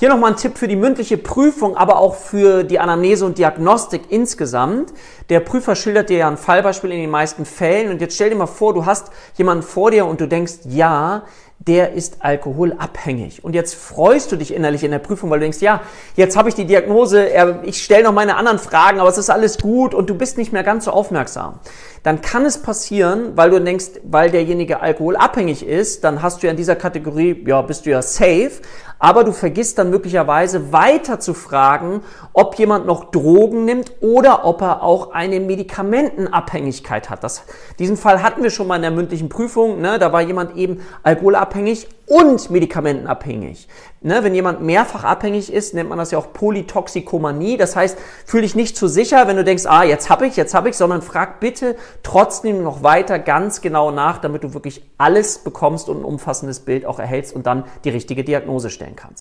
Hier nochmal ein Tipp für die mündliche Prüfung, aber auch für die Anamnese und Diagnostik insgesamt. Der Prüfer schildert dir ja ein Fallbeispiel in den meisten Fällen und jetzt stell dir mal vor, du hast jemanden vor dir und du denkst, ja, der ist alkoholabhängig. Und jetzt freust du dich innerlich in der Prüfung, weil du denkst, ja, jetzt habe ich die Diagnose, ich stelle noch meine anderen Fragen, aber es ist alles gut und du bist nicht mehr ganz so aufmerksam. Dann kann es passieren, weil du denkst, weil derjenige alkoholabhängig ist, dann hast du ja in dieser Kategorie, ja, bist du ja safe, aber du vergisst dann möglicherweise weiter zu fragen, ob jemand noch Drogen nimmt oder ob er auch eine Medikamentenabhängigkeit hat. Das, diesen Fall hatten wir schon mal in der mündlichen Prüfung. Ne? Da war jemand eben alkoholabhängig und medikamentenabhängig. Ne? Wenn jemand mehrfach abhängig ist, nennt man das ja auch Polytoxikomanie. Das heißt, fühl dich nicht zu sicher, wenn du denkst, ah, jetzt habe ich, jetzt habe ich, sondern frag bitte trotzdem noch weiter ganz genau nach, damit du wirklich alles bekommst und ein umfassendes Bild auch erhältst und dann die richtige Diagnose stellen kannst.